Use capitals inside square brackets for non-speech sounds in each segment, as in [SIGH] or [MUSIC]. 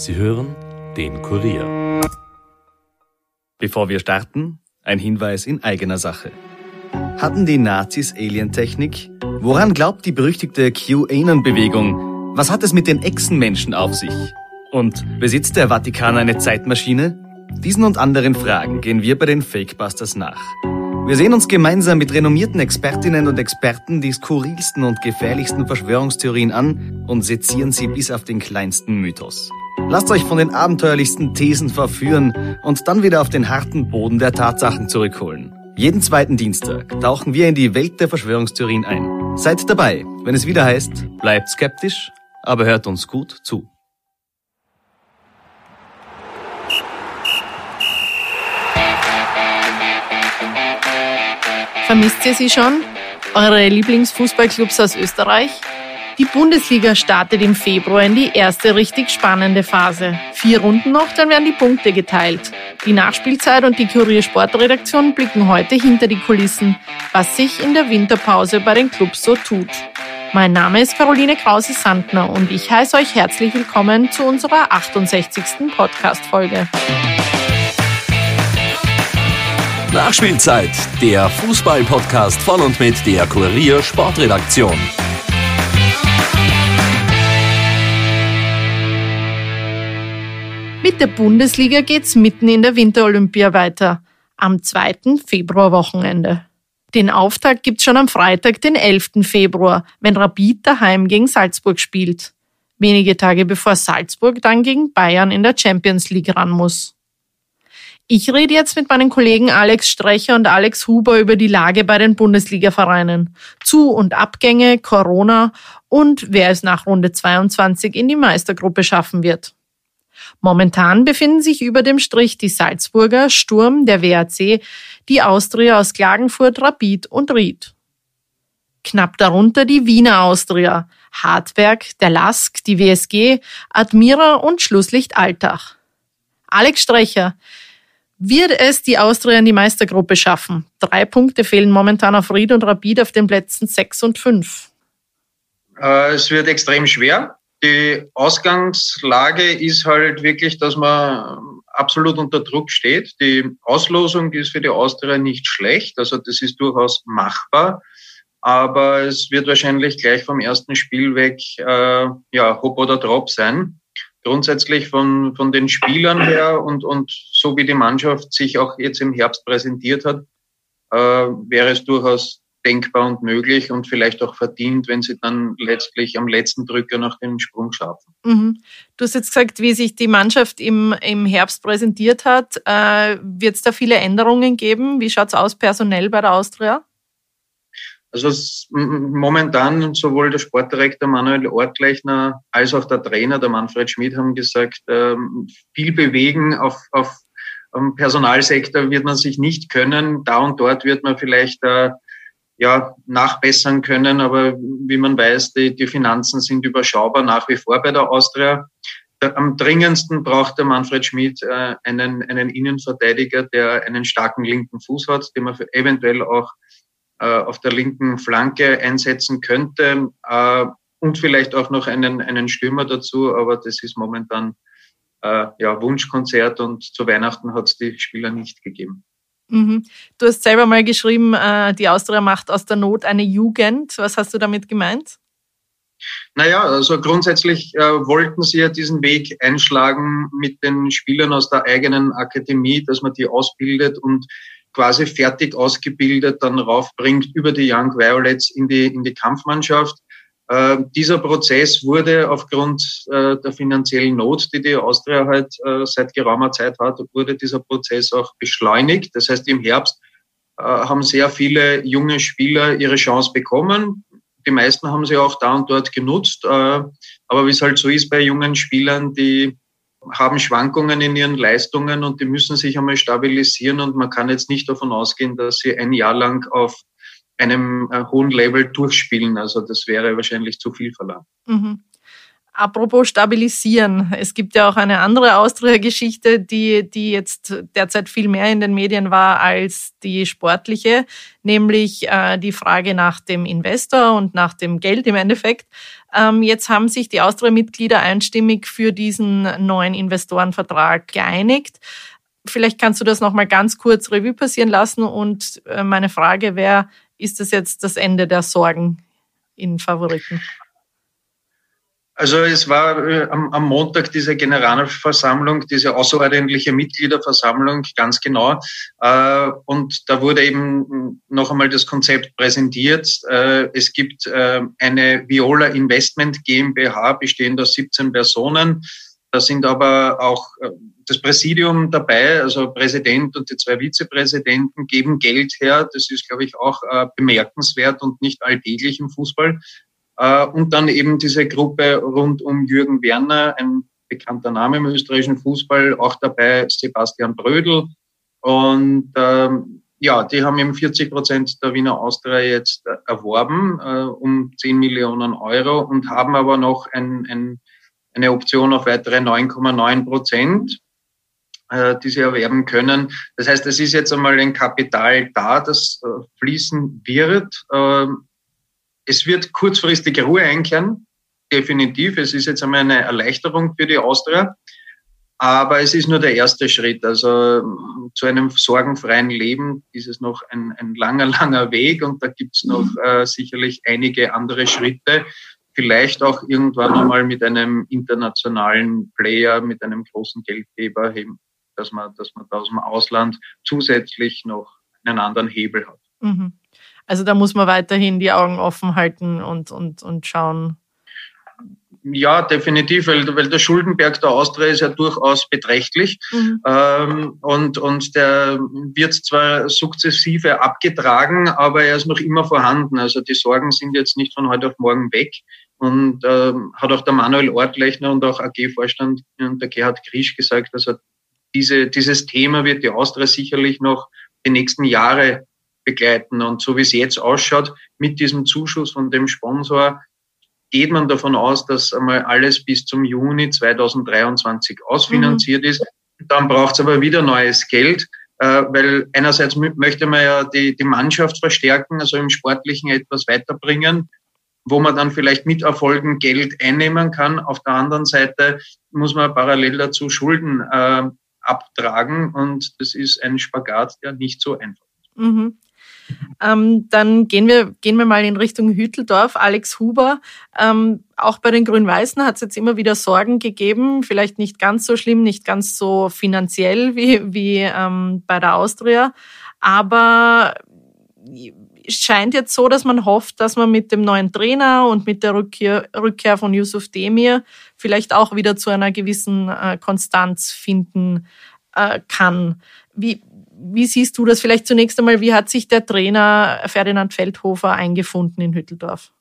Sie hören den Kurier. Bevor wir starten, ein Hinweis in eigener Sache. Hatten die Nazis Alientechnik? Woran glaubt die berüchtigte QAnon-Bewegung? Was hat es mit den Echsenmenschen auf sich? Und besitzt der Vatikan eine Zeitmaschine? Diesen und anderen Fragen gehen wir bei den Fakebusters nach. Wir sehen uns gemeinsam mit renommierten Expertinnen und Experten die skurrilsten und gefährlichsten Verschwörungstheorien an und sezieren sie bis auf den kleinsten Mythos. Lasst euch von den abenteuerlichsten Thesen verführen und dann wieder auf den harten Boden der Tatsachen zurückholen. Jeden zweiten Dienstag tauchen wir in die Welt der Verschwörungstheorien ein. Seid dabei, wenn es wieder heißt, bleibt skeptisch, aber hört uns gut zu. Vermisst ihr sie schon? Eure Lieblingsfußballclubs aus Österreich? Die Bundesliga startet im Februar in die erste richtig spannende Phase. Vier Runden noch, dann werden die Punkte geteilt. Die Nachspielzeit und die Kurier Sportredaktion blicken heute hinter die Kulissen, was sich in der Winterpause bei den Clubs so tut. Mein Name ist Caroline Krause-Sandner und ich heiße euch herzlich willkommen zu unserer 68. Podcast-Folge. Nachspielzeit, der Fußball-Podcast von und mit der Kurier Sportredaktion. Mit der Bundesliga geht's mitten in der Winterolympia weiter, am 2. Februarwochenende. Den Auftakt gibt's schon am Freitag, den 11. Februar, wenn Rapid daheim gegen Salzburg spielt. Wenige Tage bevor Salzburg dann gegen Bayern in der Champions League ran muss. Ich rede jetzt mit meinen Kollegen Alex Strecher und Alex Huber über die Lage bei den Bundesliga-Vereinen. Zu- und Abgänge, Corona und wer es nach Runde 22 in die Meistergruppe schaffen wird. Momentan befinden sich über dem Strich die Salzburger, Sturm, der WAC, die Austria aus Klagenfurt, Rapid und Ried. Knapp darunter die Wiener Austria, Hartberg, der Lask, die WSG, Admira und Schlusslicht Altach. Alex Strecher, wird es die Austria in die Meistergruppe schaffen? Drei Punkte fehlen momentan auf Ried und Rapid auf den Plätzen sechs und fünf. Äh, es wird extrem schwer. Die Ausgangslage ist halt wirklich, dass man absolut unter Druck steht. Die Auslosung ist für die Austria nicht schlecht, also das ist durchaus machbar. Aber es wird wahrscheinlich gleich vom ersten Spiel weg äh, ja, Hop oder Drop sein grundsätzlich von, von den Spielern her und, und so wie die Mannschaft sich auch jetzt im Herbst präsentiert hat, äh, wäre es durchaus denkbar und möglich und vielleicht auch verdient, wenn sie dann letztlich am letzten Drücker noch den Sprung schaffen. Mhm. Du hast jetzt gesagt, wie sich die Mannschaft im, im Herbst präsentiert hat. Äh, Wird es da viele Änderungen geben? Wie schaut es aus personell bei der Austria? Also momentan sowohl der Sportdirektor Manuel Ortleichner als auch der Trainer, der Manfred Schmidt, haben gesagt, ähm, viel bewegen auf, auf am Personalsektor wird man sich nicht können. Da und dort wird man vielleicht äh, ja, nachbessern können, aber wie man weiß, die, die Finanzen sind überschaubar nach wie vor bei der Austria. Am dringendsten braucht der Manfred Schmidt äh, einen, einen Innenverteidiger, der einen starken linken Fuß hat, den man eventuell auch äh, auf der linken Flanke einsetzen könnte äh, und vielleicht auch noch einen, einen Stürmer dazu, aber das ist momentan äh, ja, Wunschkonzert und zu Weihnachten hat es die Spieler nicht gegeben. Mhm. Du hast selber mal geschrieben, äh, die Austria macht aus der Not eine Jugend. Was hast du damit gemeint? Naja, also grundsätzlich äh, wollten sie ja diesen Weg einschlagen mit den Spielern aus der eigenen Akademie, dass man die ausbildet und quasi fertig ausgebildet dann raufbringt über die Young Violets in die, in die Kampfmannschaft. Äh, dieser Prozess wurde aufgrund äh, der finanziellen Not, die die Austria halt äh, seit geraumer Zeit hat, wurde dieser Prozess auch beschleunigt. Das heißt, im Herbst äh, haben sehr viele junge Spieler ihre Chance bekommen. Die meisten haben sie auch da und dort genutzt. Äh, aber wie es halt so ist bei jungen Spielern, die haben Schwankungen in ihren Leistungen und die müssen sich einmal stabilisieren und man kann jetzt nicht davon ausgehen, dass sie ein Jahr lang auf einem äh, hohen Level durchspielen. Also das wäre wahrscheinlich zu viel verlangt. Mhm. Apropos stabilisieren. Es gibt ja auch eine andere Austria-Geschichte, die, die jetzt derzeit viel mehr in den Medien war als die sportliche, nämlich äh, die Frage nach dem Investor und nach dem Geld im Endeffekt. Ähm, jetzt haben sich die Austria-Mitglieder einstimmig für diesen neuen Investorenvertrag geeinigt. Vielleicht kannst du das nochmal ganz kurz Revue passieren lassen und äh, meine Frage wäre, ist das jetzt das Ende der Sorgen in Favoriten? Also es war äh, am, Montag diese Generalversammlung, diese außerordentliche Mitgliederversammlung, ganz genau. Äh, und da wurde eben noch einmal das Konzept präsentiert. Äh, es gibt eine Viola Investment GmbH, bestehend aus 17 Personen. Da sind aber auch das Präsidium dabei, also Präsident und die zwei Vizepräsidenten geben Geld her. Das ist, glaube ich, auch äh, bemerkenswert und nicht alltäglich im Fußball. Äh, und dann eben diese Gruppe rund um Jürgen Werner, ein bekannter Name im österreichischen Fußball, auch dabei Sebastian Brödel. Und ähm, ja, die haben eben 40 Prozent der Wiener Austria jetzt äh, erworben, äh, um 10 Millionen Euro und haben aber noch ein, ein, eine Option auf weitere 9,9 Prozent, die sie erwerben können. Das heißt, es ist jetzt einmal ein Kapital da, das äh, fließen wird. Ähm, es wird kurzfristig Ruhe einkehren, definitiv. Es ist jetzt einmal eine Erleichterung für die Austria. Aber es ist nur der erste Schritt. Also zu einem sorgenfreien Leben ist es noch ein, ein langer, [LAUGHS] langer Weg und da gibt es noch äh, sicherlich einige andere Schritte. Vielleicht auch irgendwann einmal mit einem internationalen Player, mit einem großen Geldgeber, dass man, dass man da aus dem Ausland zusätzlich noch einen anderen Hebel hat. Mhm. Also da muss man weiterhin die Augen offen halten und, und, und schauen. Ja, definitiv, weil, weil der Schuldenberg der Austria ist ja durchaus beträchtlich mhm. ähm, und, und der wird zwar sukzessive abgetragen, aber er ist noch immer vorhanden. Also die Sorgen sind jetzt nicht von heute auf morgen weg und ähm, hat auch der Manuel Ortlechner und auch AG-Vorstand der Gerhard Krisch gesagt, also diese, dieses Thema wird die Austria sicherlich noch die nächsten Jahre begleiten. Und so wie es jetzt ausschaut, mit diesem Zuschuss von dem Sponsor, geht man davon aus, dass einmal alles bis zum Juni 2023 ausfinanziert mhm. ist. Dann braucht es aber wieder neues Geld, äh, weil einerseits möchte man ja die, die Mannschaft verstärken, also im Sportlichen etwas weiterbringen, wo man dann vielleicht mit Erfolgen Geld einnehmen kann. Auf der anderen Seite muss man parallel dazu Schulden äh, abtragen und das ist ein Spagat, der nicht so einfach ist. Mhm. Ähm, dann gehen wir, gehen wir mal in Richtung Hütteldorf. Alex Huber, ähm, auch bei den Grün-Weißen hat es jetzt immer wieder Sorgen gegeben, vielleicht nicht ganz so schlimm, nicht ganz so finanziell wie, wie ähm, bei der Austria, aber scheint jetzt so, dass man hofft, dass man mit dem neuen Trainer und mit der Rückkehr, Rückkehr von Yusuf Demir vielleicht auch wieder zu einer gewissen äh, Konstanz finden äh, kann. Wie, wie siehst du das vielleicht zunächst einmal? Wie hat sich der Trainer Ferdinand Feldhofer eingefunden in Hütteldorf?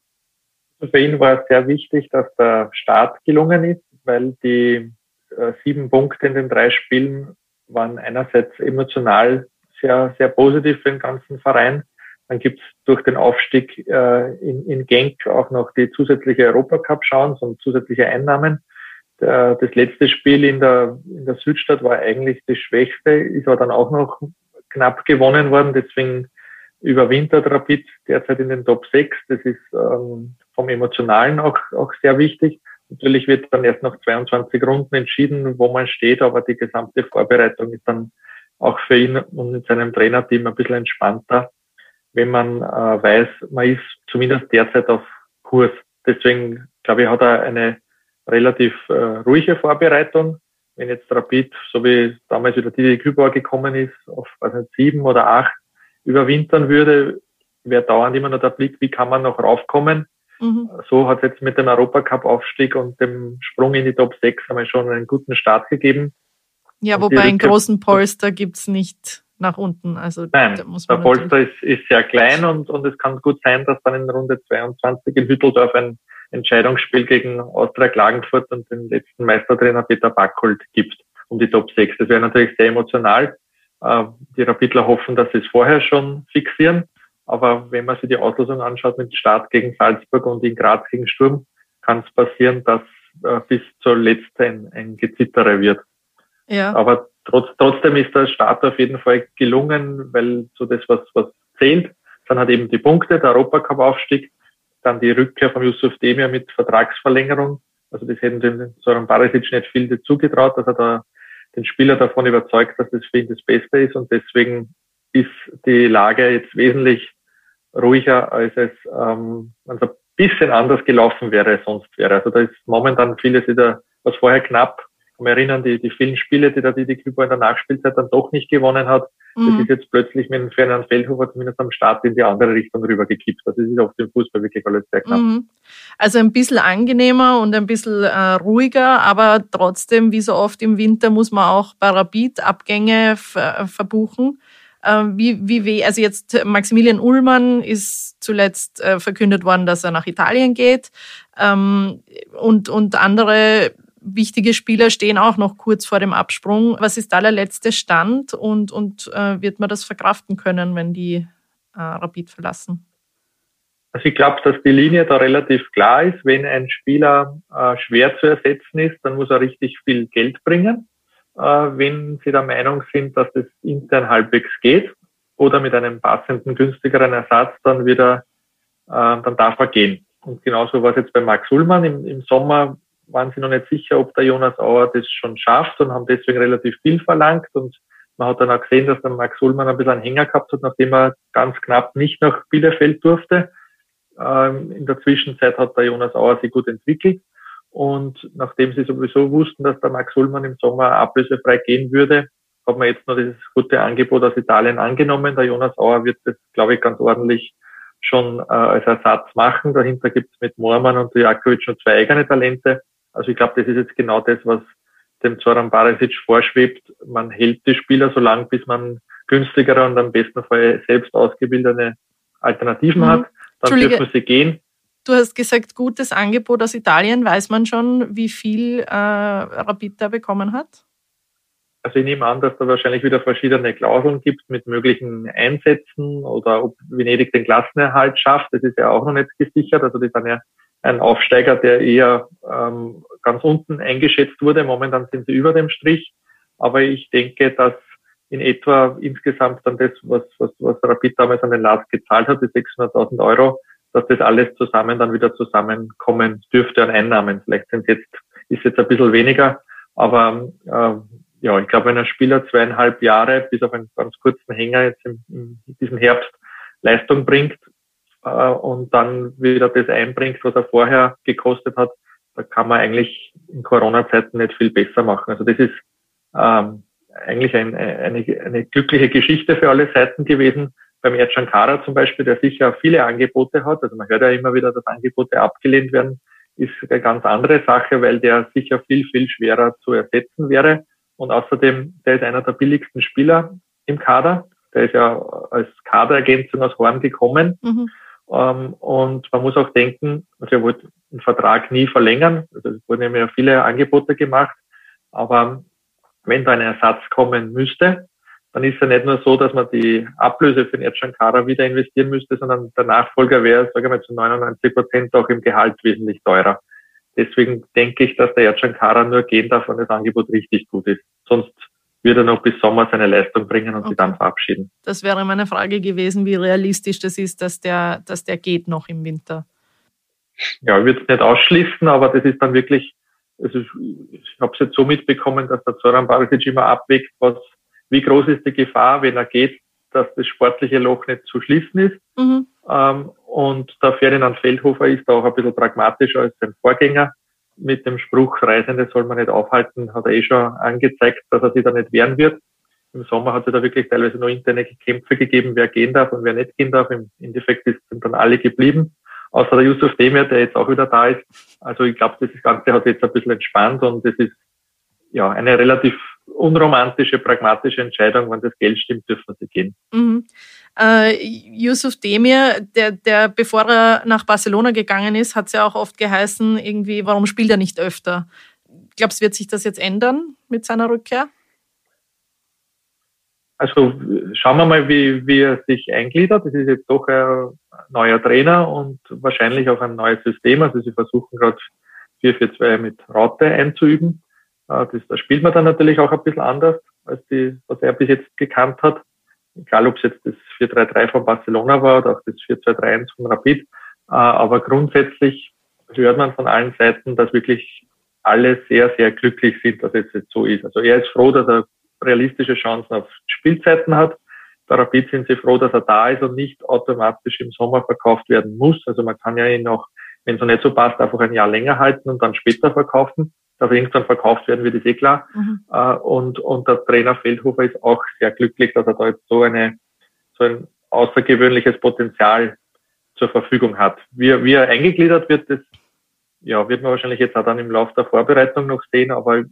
Für ihn war es sehr wichtig, dass der Start gelungen ist, weil die äh, sieben Punkte in den drei Spielen waren einerseits emotional sehr, sehr positiv für den ganzen Verein. Dann gibt es durch den Aufstieg äh, in, in Genk auch noch die zusätzliche Europacup-Chance und zusätzliche Einnahmen. Der, das letzte Spiel in der, in der Südstadt war eigentlich das Schwächste, ist aber dann auch noch knapp gewonnen worden, deswegen überwintert Rapid derzeit in den Top 6. Das ist ähm, vom Emotionalen auch, auch sehr wichtig. Natürlich wird dann erst nach 22 Runden entschieden, wo man steht, aber die gesamte Vorbereitung ist dann auch für ihn und in seinem Trainerteam ein bisschen entspannter, wenn man äh, weiß, man ist zumindest derzeit auf Kurs. Deswegen, glaube ich, hat er eine relativ äh, ruhige Vorbereitung. Wenn jetzt Rapid, so wie damals wieder Didi Kübauer gekommen ist, auf weiß nicht, sieben oder acht überwintern würde, wäre dauernd immer noch der Blick, wie kann man noch raufkommen. Mhm. So hat es jetzt mit dem Europacup-Aufstieg und dem Sprung in die Top 6 einmal schon einen guten Start gegeben. Ja, und wobei einen großen Polster gibt's nicht nach unten. Also Nein, der Polster ist, ist sehr klein und, und es kann gut sein, dass dann in Runde 22 in Hütteldorf ein Entscheidungsspiel gegen Austria Klagenfurt und den letzten Meistertrainer Peter Backholt gibt um die Top 6. Das wäre natürlich sehr emotional. Äh, die Rapidler hoffen, dass sie es vorher schon fixieren. Aber wenn man sich die Auslosung anschaut mit Start gegen Salzburg und in Graz gegen Sturm, kann es passieren, dass äh, bis zuletzt ein, ein Gezittere wird. Ja. Aber trotz, trotzdem ist der Start auf jeden Fall gelungen, weil so das, was, was zählt, dann hat eben die Punkte, der Europacup-Aufstieg, dann die Rückkehr von Yusuf Demir mit Vertragsverlängerung. Also das hätten dem Soran Barisic nicht viel dazu getraut, dass er da den Spieler davon überzeugt, dass das für ihn das Beste ist und deswegen ist die Lage jetzt wesentlich ruhiger, als es ähm, also ein bisschen anders gelaufen wäre, sonst wäre. Also da ist momentan vieles wieder, was vorher knapp kann mich erinnern, die, die vielen Spiele, die der Didi Küber in der Nachspielzeit dann doch nicht gewonnen hat, mhm. das ist jetzt plötzlich mit dem Ferdinand Feldhofer zumindest am Start in die andere Richtung rübergekippt. Also es ist auf dem Fußball wirklich alles sehr knapp. Mhm. Also ein bisschen angenehmer und ein bisschen äh, ruhiger, aber trotzdem, wie so oft im Winter, muss man auch Rapid Abgänge ver verbuchen. Äh, wie, wie weh, also jetzt Maximilian Ullmann ist zuletzt äh, verkündet worden, dass er nach Italien geht. Ähm, und, und andere wichtige Spieler stehen auch noch kurz vor dem Absprung. Was ist der letzte Stand und, und äh, wird man das verkraften können, wenn die äh, Rapid verlassen? Also ich glaube, dass die Linie da relativ klar ist. Wenn ein Spieler äh, schwer zu ersetzen ist, dann muss er richtig viel Geld bringen. Äh, wenn Sie der Meinung sind, dass es intern halbwegs geht oder mit einem passenden, günstigeren Ersatz dann wieder, äh, dann darf er gehen. Und genauso war es jetzt bei Max Ullmann. Im, Im Sommer waren sie noch nicht sicher, ob der Jonas Auer das schon schafft und haben deswegen relativ viel verlangt. Und man hat dann auch gesehen, dass der Max Ullmann ein bisschen einen Hänger gehabt hat, nachdem er ganz knapp nicht nach Bielefeld durfte. Ähm, in der Zwischenzeit hat der Jonas Auer sich gut entwickelt. Und nachdem sie sowieso wussten, dass der Max Ullmann im Sommer ablösefrei gehen würde, hat man jetzt noch dieses gute Angebot aus Italien angenommen. Der Jonas Auer wird das, glaube ich, ganz ordentlich schon äh, als Ersatz machen. Dahinter gibt es mit Moormann und Jakovic schon zwei eigene Talente. Also ich glaube, das ist jetzt genau das, was dem Zoran Barisic vorschwebt. Man hält die Spieler so lang, bis man günstigere und am besten Fall selbst ausgebildete Alternativen mhm. hat. Dann dürfen sie gehen. Du hast gesagt, gutes Angebot aus Italien. Weiß man schon, wie viel äh, Rapid da bekommen hat? Also ich nehme an, dass da wahrscheinlich wieder verschiedene Klauseln gibt mit möglichen Einsätzen oder ob Venedig den Klassenerhalt schafft. Das ist ja auch noch nicht gesichert. Also die sind ja ein Aufsteiger, der eher ähm, ganz unten eingeschätzt wurde. Momentan sind sie über dem Strich. Aber ich denke, dass in etwa insgesamt dann das, was, was, was Rapid damals an den Last gezahlt hat, die 600.000 Euro, dass das alles zusammen dann wieder zusammenkommen dürfte an Einnahmen. Vielleicht sind jetzt, ist jetzt ein bisschen weniger, aber äh, ja, ich glaube, wenn ein Spieler zweieinhalb Jahre bis auf einen ganz kurzen Hänger jetzt in, in diesem Herbst Leistung bringt, äh, und dann wieder das einbringt, was er vorher gekostet hat, da kann man eigentlich in Corona-Zeiten nicht viel besser machen. Also das ist ähm, eigentlich ein, eine, eine glückliche Geschichte für alle Seiten gewesen. Beim Erdschan Kara zum Beispiel, der sicher viele Angebote hat, also man hört ja immer wieder, dass Angebote abgelehnt werden, ist eine ganz andere Sache, weil der sicher viel, viel schwerer zu ersetzen wäre. Und außerdem, der ist einer der billigsten Spieler im Kader. Der ist ja als Kaderergänzung aus Horn gekommen. Mhm. Ähm, und man muss auch denken, also er wollte den Vertrag nie verlängern. Also es wurden ja viele Angebote gemacht. Aber wenn da ein Ersatz kommen müsste, dann ist ja nicht nur so, dass man die Ablöse für den Erdschan Kara wieder investieren müsste, sondern der Nachfolger wäre, sagen wir mal, zu 99 Prozent auch im Gehalt wesentlich teurer. Deswegen denke ich, dass der Erdschan Kara nur gehen darf, wenn das Angebot richtig gut ist. Sonst wird er noch bis Sommer seine Leistung bringen und okay. sich dann verabschieden. Das wäre meine Frage gewesen, wie realistisch das ist, dass der, dass der geht noch im Winter. Ja, ich würde es nicht ausschließen, aber das ist dann wirklich, also ich habe es jetzt so mitbekommen, dass der Zoran Barisic immer abwägt, was, wie groß ist die Gefahr, wenn er geht, dass das sportliche Loch nicht zu schließen ist. Mhm. Ähm, und der Ferdinand Feldhofer ist auch ein bisschen pragmatischer als sein Vorgänger mit dem Spruch, Reisende soll man nicht aufhalten, hat er eh schon angezeigt, dass er sich da nicht wehren wird. Im Sommer hat es da wirklich teilweise nur interne Kämpfe gegeben, wer gehen darf und wer nicht gehen darf. Im Endeffekt sind dann alle geblieben, außer der Yusuf Demir, der jetzt auch wieder da ist. Also ich glaube, das Ganze hat jetzt ein bisschen entspannt und es ist ja eine relativ unromantische, pragmatische Entscheidung. Wenn das Geld stimmt, dürfen sie gehen. Mhm. Äh, Yusuf Demir, der, der, bevor er nach Barcelona gegangen ist, hat es ja auch oft geheißen, irgendwie, warum spielt er nicht öfter? Glaubst du, wird sich das jetzt ändern mit seiner Rückkehr? Also schauen wir mal, wie, wie er sich eingliedert. Das ist jetzt doch ein neuer Trainer und wahrscheinlich auch ein neues System. Also sie versuchen gerade 4-4-2 mit Raute einzuüben. Äh, das, da spielt man dann natürlich auch ein bisschen anders, als die, was er bis jetzt gekannt hat. Egal, ob es jetzt das 4-3-3 von Barcelona war oder auch das 4-2-3-1 von Rapid. Äh, aber grundsätzlich hört man von allen Seiten, dass wirklich alle sehr, sehr glücklich sind, dass es jetzt so ist. Also er ist froh, dass er realistische Chancen auf Spielzeiten hat. Bei Rapid sind sie froh, dass er da ist und nicht automatisch im Sommer verkauft werden muss. Also man kann ja ihn auch, wenn es noch nicht so passt, einfach ein Jahr länger halten und dann später verkaufen. Dass irgendwann verkauft werden wird, ist eh klar. Mhm. Äh, und, und der Trainer Feldhofer ist auch sehr glücklich, dass er da jetzt so eine, so ein außergewöhnliches Potenzial zur Verfügung hat. Wie, wie er eingegliedert wird, das ja, wird man wahrscheinlich jetzt auch dann im Laufe der Vorbereitung noch sehen, aber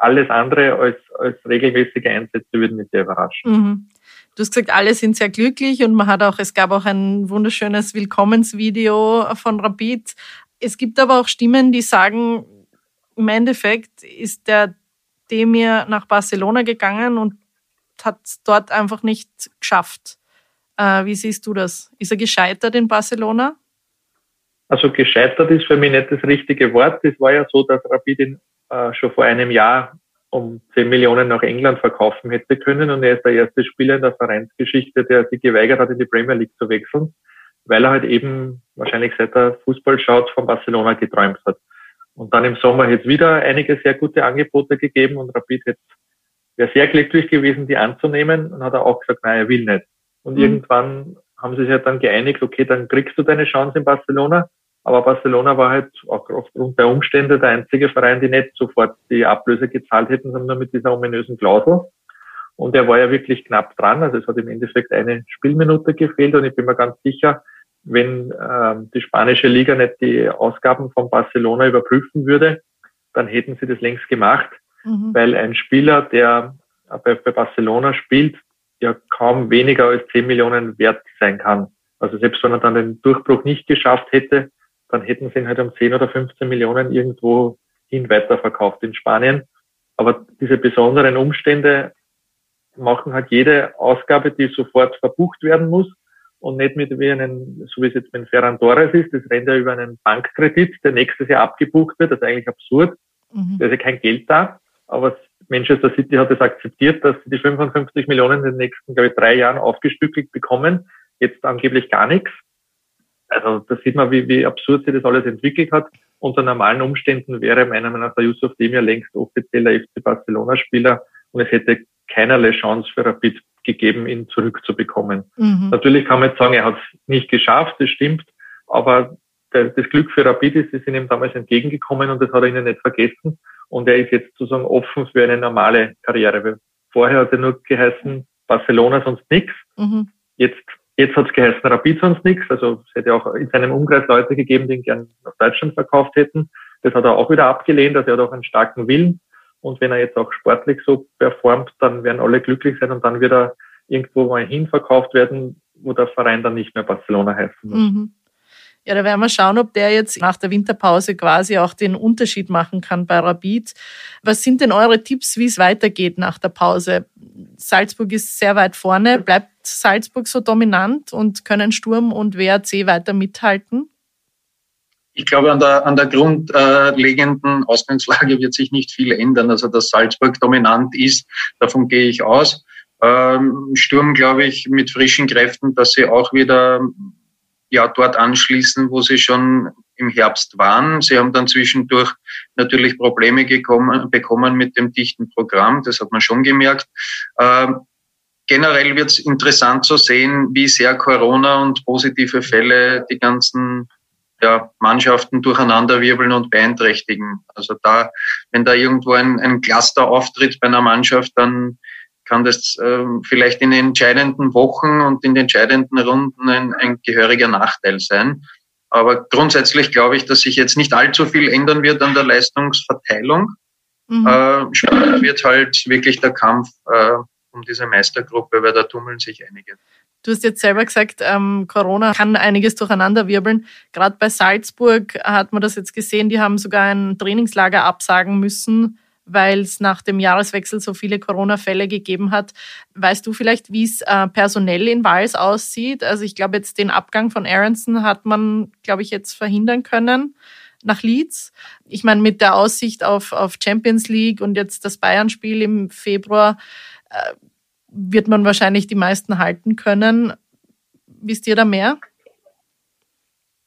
alles andere als, als regelmäßige Einsätze würden mich sehr überraschen. Mhm. Du hast gesagt, alle sind sehr glücklich und man hat auch, es gab auch ein wunderschönes Willkommensvideo von Rapid. Es gibt aber auch Stimmen, die sagen, im Endeffekt ist der Demir nach Barcelona gegangen und hat dort einfach nicht geschafft. Äh, wie siehst du das? Ist er gescheitert in Barcelona? Also gescheitert ist für mich nicht das richtige Wort. Es war ja so, dass Rapid ihn äh, schon vor einem Jahr um 10 Millionen nach England verkaufen hätte können und er ist der erste Spieler in der Vereinsgeschichte, der sich geweigert hat, in die Premier League zu wechseln, weil er halt eben wahrscheinlich seit er Fußball schaut von Barcelona geträumt hat. Und dann im Sommer hätte es wieder einige sehr gute Angebote gegeben und Rapid hätte wäre sehr glücklich gewesen, die anzunehmen und hat er auch gesagt, nein, er will nicht. Und mhm. irgendwann haben sie sich halt dann geeinigt, okay, dann kriegst du deine Chance in Barcelona, aber Barcelona war halt auch aufgrund der Umstände der einzige Verein, die nicht sofort die Ablöse gezahlt hätten, sondern nur mit dieser ominösen Klausel. Und er war ja wirklich knapp dran. Also es hat im Endeffekt eine Spielminute gefehlt. Und ich bin mir ganz sicher, wenn ähm, die spanische Liga nicht die Ausgaben von Barcelona überprüfen würde, dann hätten sie das längst gemacht, mhm. weil ein Spieler, der bei, bei Barcelona spielt, ja kaum weniger als 10 Millionen wert sein kann. Also selbst wenn er dann den Durchbruch nicht geschafft hätte, dann hätten sie ihn halt um 10 oder 15 Millionen irgendwo hin weiterverkauft in Spanien. Aber diese besonderen Umstände machen halt jede Ausgabe, die sofort verbucht werden muss und nicht mit wie einen, so wie es jetzt mit Ferran Torres ist, das rennt ja über einen Bankkredit, der nächstes Jahr abgebucht wird, das ist eigentlich absurd. Mhm. Da ist ja kein Geld da, aber Manchester City hat es akzeptiert, dass sie die 55 Millionen in den nächsten, glaube ich, drei Jahren aufgestückelt bekommen. Jetzt angeblich gar nichts. Also da sieht man, wie, wie absurd sich das alles entwickelt hat. Unter normalen Umständen wäre meiner Meinung nach der Yusuf Demir längst offizieller FC Barcelona-Spieler und es hätte keinerlei Chance für Rapid gegeben, ihn zurückzubekommen. Mhm. Natürlich kann man jetzt sagen, er hat es nicht geschafft, das stimmt, aber der, das Glück für Rapid ist, sie sind ihm damals entgegengekommen und das hat er ihnen nicht vergessen und er ist jetzt sozusagen offen für eine normale Karriere. Vorher hat er nur geheißen, Barcelona sonst nichts. Mhm. Jetzt Jetzt hat es geheißen, Rapid sonst nichts. Also es hätte auch in seinem Umkreis Leute gegeben, die ihn gern nach Deutschland verkauft hätten. Das hat er auch wieder abgelehnt. Also er hat auch einen starken Willen. Und wenn er jetzt auch sportlich so performt, dann werden alle glücklich sein und dann wird er irgendwo mal hin verkauft werden, wo der Verein dann nicht mehr Barcelona heißen muss. Mhm. Ja, da werden wir schauen, ob der jetzt nach der Winterpause quasi auch den Unterschied machen kann bei Rapid. Was sind denn eure Tipps, wie es weitergeht nach der Pause? Salzburg ist sehr weit vorne. Bleibt Salzburg so dominant und können Sturm und WRC weiter mithalten? Ich glaube, an der, an der grundlegenden Ausgangslage wird sich nicht viel ändern. Also, dass Salzburg dominant ist, davon gehe ich aus. Ähm, Sturm, glaube ich, mit frischen Kräften, dass sie auch wieder ja dort anschließen, wo sie schon im Herbst waren. Sie haben dann zwischendurch natürlich Probleme gekommen, bekommen mit dem dichten Programm, das hat man schon gemerkt. Ähm, generell wird es interessant zu sehen, wie sehr Corona und positive Fälle die ganzen ja, Mannschaften durcheinanderwirbeln und beeinträchtigen. Also da, wenn da irgendwo ein, ein Cluster auftritt bei einer Mannschaft, dann kann das äh, vielleicht in den entscheidenden Wochen und in den entscheidenden Runden ein, ein gehöriger Nachteil sein. Aber grundsätzlich glaube ich, dass sich jetzt nicht allzu viel ändern wird an der Leistungsverteilung. Mhm. Äh, wird halt wirklich der Kampf äh, um diese Meistergruppe, weil da tummeln sich einige. Du hast jetzt selber gesagt, ähm, Corona kann einiges durcheinanderwirbeln. Gerade bei Salzburg hat man das jetzt gesehen, die haben sogar ein Trainingslager absagen müssen, weil es nach dem Jahreswechsel so viele Corona-Fälle gegeben hat. Weißt du vielleicht, wie es äh, personell in Wals aussieht? Also ich glaube, jetzt den Abgang von Aronson hat man, glaube ich, jetzt verhindern können. nach Leeds. Ich meine, mit der Aussicht auf, auf Champions League und jetzt das Bayern-Spiel im Februar äh, wird man wahrscheinlich die meisten halten können. Wisst ihr da mehr?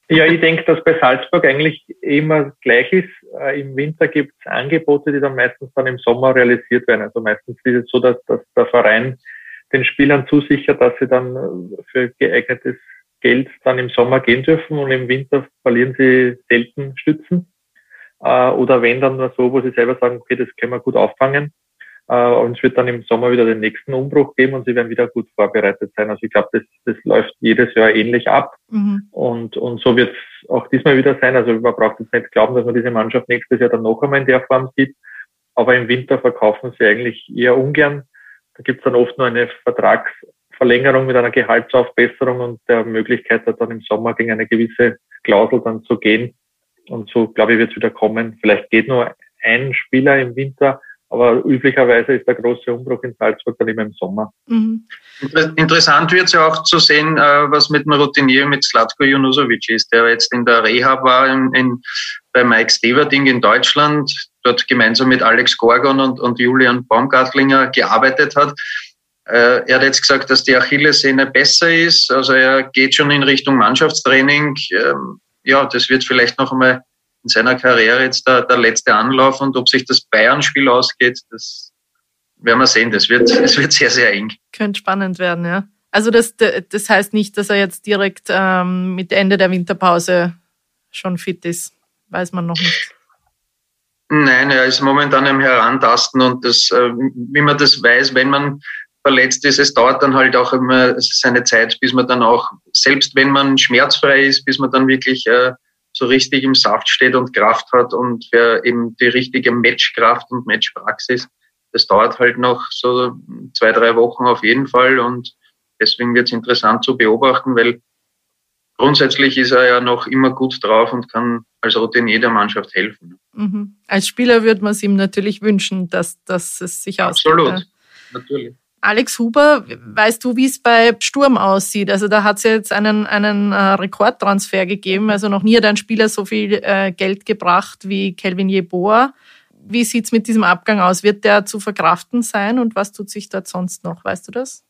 Ja, ich denke, dass bei Salzburg eigentlich immer gleich ist. Äh, Im Winter gibt es Angebote, die dann meistens dann im Sommer realisiert werden. Also meistens ist es so, dass, dass der Verein den Spielern zusichert, dass sie dann äh, für geeignetes Geld dann im Sommer gehen dürfen und im Winter verlieren sie selten Stützen. Äh, oder wenn dann so, wo sie selber sagen, okay, das können wir gut auffangen. Äh, und es wird dann im Sommer wieder den nächsten Umbruch geben und sie werden wieder gut vorbereitet sein. Also ich glaube, das, das läuft jedes Jahr ähnlich ab. Mhm. Und, und so wird es auch diesmal wieder sein. Also man braucht jetzt nicht glauben, dass man diese Mannschaft nächstes Jahr dann noch einmal in der Form sieht. Aber im Winter verkaufen sie eigentlich eher ungern. Da gibt es dann oft nur eine Vertragsverlängerung mit einer Gehaltsaufbesserung und der Möglichkeit, dann im Sommer gegen eine gewisse Klausel dann zu gehen. Und so, glaube ich, wird es wieder kommen. Vielleicht geht nur ein Spieler im Winter, aber üblicherweise ist der große Umbruch in Salzburg dann immer im Sommer. Mhm. Interessant wird es ja auch zu sehen, äh, was mit dem Routinier mit Slatko Junusovic ist, der jetzt in der Rehab war in, in, bei Mike Steverding in Deutschland, dort gemeinsam mit Alex Gorgon und, und Julian Baumgartlinger gearbeitet hat. Äh, er hat jetzt gesagt, dass die Achillessehne besser ist. Also er geht schon in Richtung Mannschaftstraining. Ähm, ja, das wird vielleicht noch einmal in seiner Karriere jetzt der, der letzte Anlauf und ob sich das Bayern-Spiel ausgeht, das werden wir sehen. Das wird, [LAUGHS] es wird sehr, sehr eng. Könnte spannend werden, ja. Also das, das heißt nicht, dass er jetzt direkt ähm, mit Ende der Winterpause schon fit ist. Weiß man noch nicht. Nein, er ist momentan im Herantasten und das, äh, wie man das weiß, wenn man verletzt ist, es dauert dann halt auch immer seine Zeit, bis man dann auch, selbst wenn man schmerzfrei ist, bis man dann wirklich äh, so richtig im Saft steht und Kraft hat und für eben die richtige Matchkraft und Matchpraxis. Das dauert halt noch so zwei, drei Wochen auf jeden Fall und deswegen wird es interessant zu beobachten, weil grundsätzlich ist er ja noch immer gut drauf und kann als Routinier der Mannschaft helfen. Mhm. Als Spieler würde man es ihm natürlich wünschen, dass, dass es sich ausgeht. Absolut, natürlich. Alex Huber, weißt du, wie es bei Sturm aussieht? Also da hat es jetzt einen, einen äh, Rekordtransfer gegeben. Also noch nie hat ein Spieler so viel äh, Geld gebracht wie Kelvin Jeboa. Wie sieht's mit diesem Abgang aus? Wird der zu verkraften sein und was tut sich dort sonst noch? Weißt du das?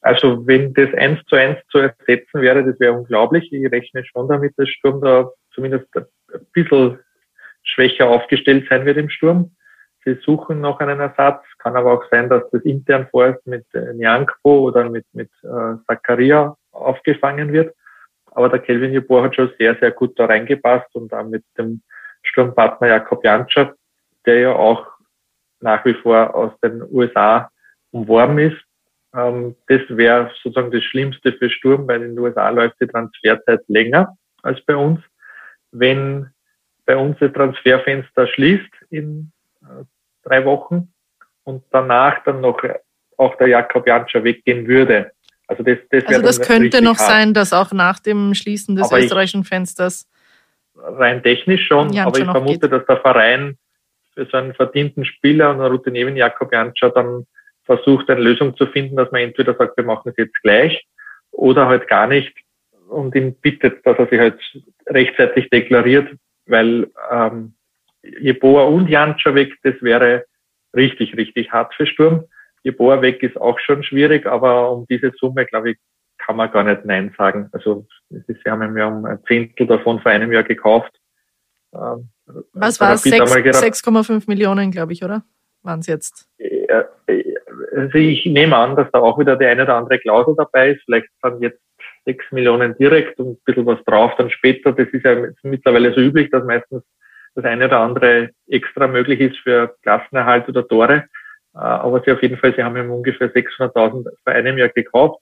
Also wenn das eins zu eins zu ersetzen wäre, das wäre unglaublich. Ich rechne schon damit, dass Sturm da zumindest ein bisschen schwächer aufgestellt sein wird im Sturm. Sie suchen noch einen Ersatz. Kann aber auch sein, dass das intern vorerst mit äh, Nyankpo oder mit, mit äh, Zakaria aufgefangen wird. Aber der Kelvin Jeboa hat schon sehr, sehr gut da reingepasst und dann mit dem Sturmpartner Jakob Janscher, der ja auch nach wie vor aus den USA umworben ist. Ähm, das wäre sozusagen das Schlimmste für Sturm, weil in den USA läuft die Transferzeit länger als bei uns. Wenn bei uns das Transferfenster schließt in drei Wochen und danach dann noch auch der Jakob Janscher weggehen würde. Also das, das, also das könnte noch hart. sein, dass auch nach dem Schließen des aber österreichischen Fensters rein technisch schon, Janscher aber ich vermute, geht. dass der Verein für so einen verdienten Spieler und einen Routinier Jakob Janscher dann versucht, eine Lösung zu finden, dass man entweder sagt, wir machen es jetzt gleich oder halt gar nicht und ihn bittet, dass er sich halt rechtzeitig deklariert, weil ähm, Jeboa und Janscha weg, das wäre richtig, richtig hart für Sturm. Jeboa weg ist auch schon schwierig, aber um diese Summe, glaube ich, kann man gar nicht Nein sagen. Also sie haben ja um ein Zehntel davon vor einem Jahr gekauft. Ähm, Was war es? 6,5 Millionen, glaube ich, oder? Waren es jetzt? Also ich nehme an, dass da auch wieder die eine oder andere Klausel dabei ist. Vielleicht dann jetzt 6 Millionen direkt und ein bisschen was drauf dann später. Das ist ja mittlerweile so üblich, dass meistens das eine oder andere extra möglich ist für Klassenerhalt oder Tore. Äh, aber sie auf jeden Fall, sie haben ihm ungefähr 600.000 vor einem Jahr gekauft.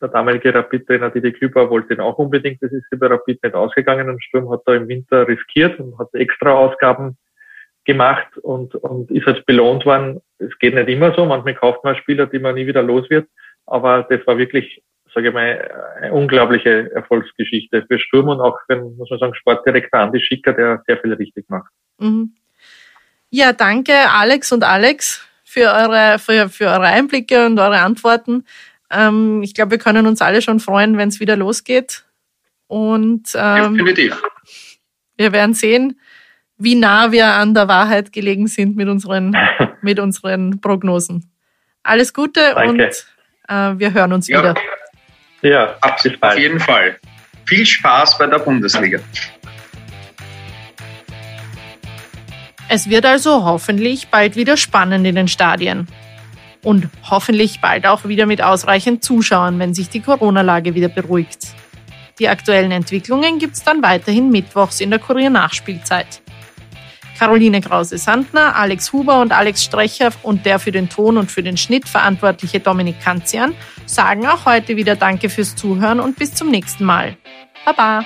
Der damalige Rapid-Trainer Didi Küber wollte ihn auch unbedingt. Das ist über Rapid nicht ausgegangen. Und Sturm hat da im Winter riskiert und hat extra Ausgaben gemacht und, und ist halt belohnt worden. Es geht nicht immer so. Manchmal kauft man Spieler, die man nie wieder los wird. Aber das war wirklich sage ich mal, eine unglaubliche Erfolgsgeschichte für Sturm und auch für, muss man sagen, Sportdirektor Andi Schicker, der sehr viel richtig macht. Mhm. Ja, danke Alex und Alex für eure, für, für eure Einblicke und eure Antworten. Ähm, ich glaube, wir können uns alle schon freuen, wenn es wieder losgeht. Und ähm, Definitiv. Wir werden sehen, wie nah wir an der Wahrheit gelegen sind mit unseren, [LAUGHS] mit unseren Prognosen. Alles Gute Danke. und äh, wir hören uns ja. wieder. Ja, Absolut, auf jeden Fall. Viel Spaß bei der Bundesliga. Es wird also hoffentlich bald wieder spannend in den Stadien. Und hoffentlich bald auch wieder mit ausreichend Zuschauern, wenn sich die Corona-Lage wieder beruhigt. Die aktuellen Entwicklungen gibt es dann weiterhin mittwochs in der Kurier-Nachspielzeit. Caroline Krause-Sandner, Alex Huber und Alex Strecher und der für den Ton und für den Schnitt verantwortliche Dominik Kanzian sagen auch heute wieder Danke fürs Zuhören und bis zum nächsten Mal. Baba!